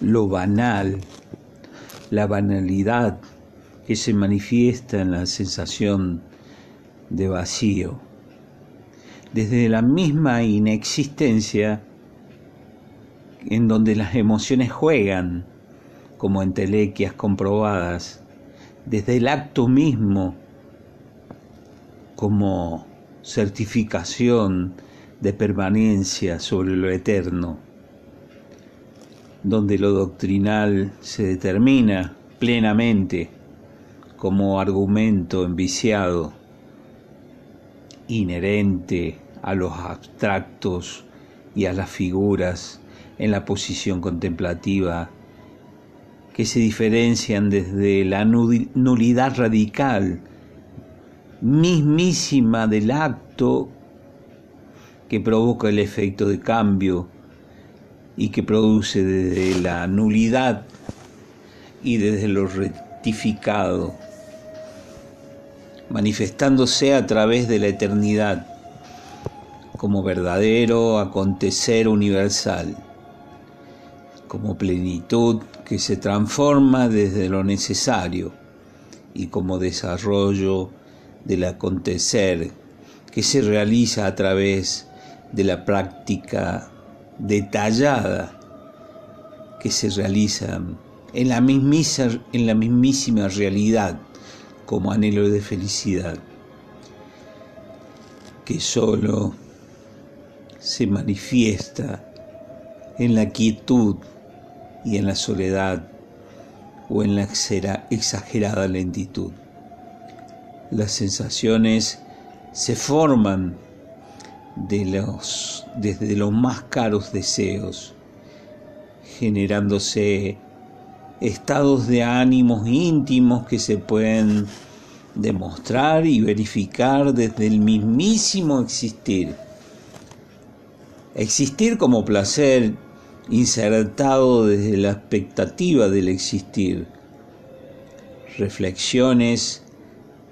lo banal, la banalidad que se manifiesta en la sensación de vacío. Desde la misma inexistencia en donde las emociones juegan como entelequias comprobadas, desde el acto mismo como certificación de permanencia sobre lo eterno, donde lo doctrinal se determina plenamente como argumento enviciado, inherente a los abstractos y a las figuras en la posición contemplativa que se diferencian desde la nulidad radical mismísima del acto que provoca el efecto de cambio y que produce desde la nulidad y desde lo rectificado, manifestándose a través de la eternidad como verdadero acontecer universal, como plenitud que se transforma desde lo necesario y como desarrollo del acontecer que se realiza a través de la práctica detallada que se realiza en la, en la mismísima realidad como anhelo de felicidad, que solo se manifiesta en la quietud y en la soledad o en la exagerada lentitud. Las sensaciones se forman de los, desde los más caros deseos, generándose estados de ánimos íntimos que se pueden demostrar y verificar desde el mismísimo existir. Existir como placer insertado desde la expectativa del existir. Reflexiones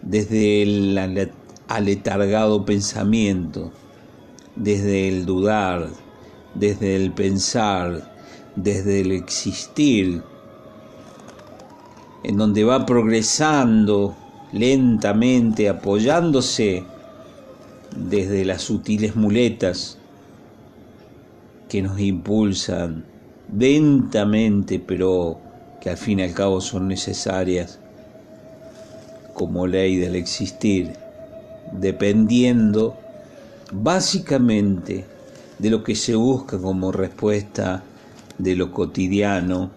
desde el aletargado pensamiento, desde el dudar, desde el pensar, desde el existir, en donde va progresando lentamente, apoyándose desde las sutiles muletas que nos impulsan lentamente, pero que al fin y al cabo son necesarias como ley del existir, dependiendo básicamente de lo que se busca como respuesta de lo cotidiano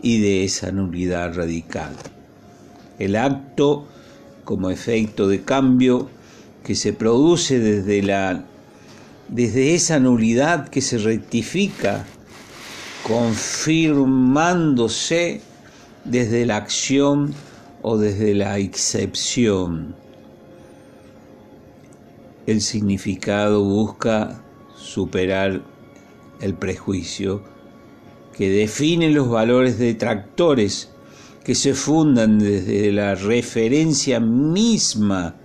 y de esa nulidad radical. El acto como efecto de cambio que se produce desde la desde esa nulidad que se rectifica confirmándose desde la acción o desde la excepción. El significado busca superar el prejuicio que define los valores detractores que se fundan desde la referencia misma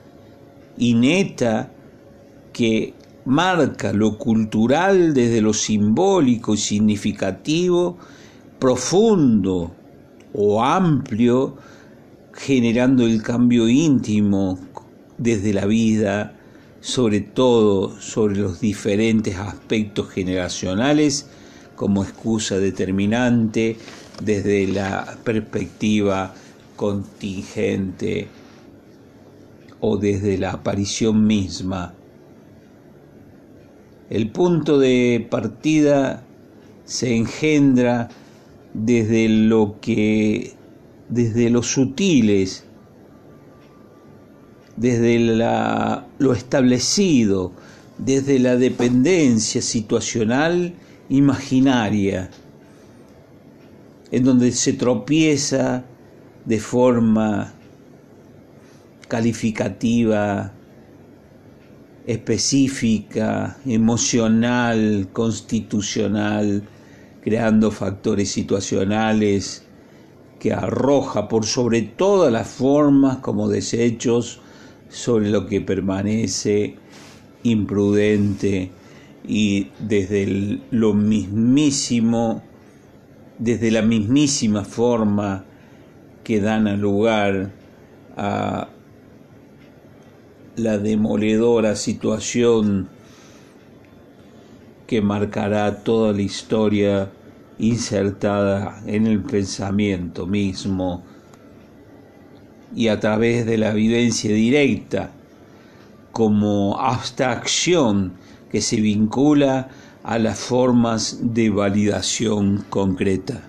y neta que marca lo cultural desde lo simbólico y significativo, profundo o amplio generando el cambio íntimo desde la vida, sobre todo sobre los diferentes aspectos generacionales, como excusa determinante desde la perspectiva contingente o desde la aparición misma. El punto de partida se engendra desde lo que desde los sutiles, desde lo establecido, desde la dependencia situacional imaginaria, en donde se tropieza de forma calificativa, específica, emocional, constitucional, creando factores situacionales que arroja por sobre todas las formas como desechos sobre lo que permanece imprudente y desde lo mismísimo desde la mismísima forma que dan lugar a la demoledora situación que marcará toda la historia insertada en el pensamiento mismo y a través de la vivencia directa como abstracción que se vincula a las formas de validación concreta.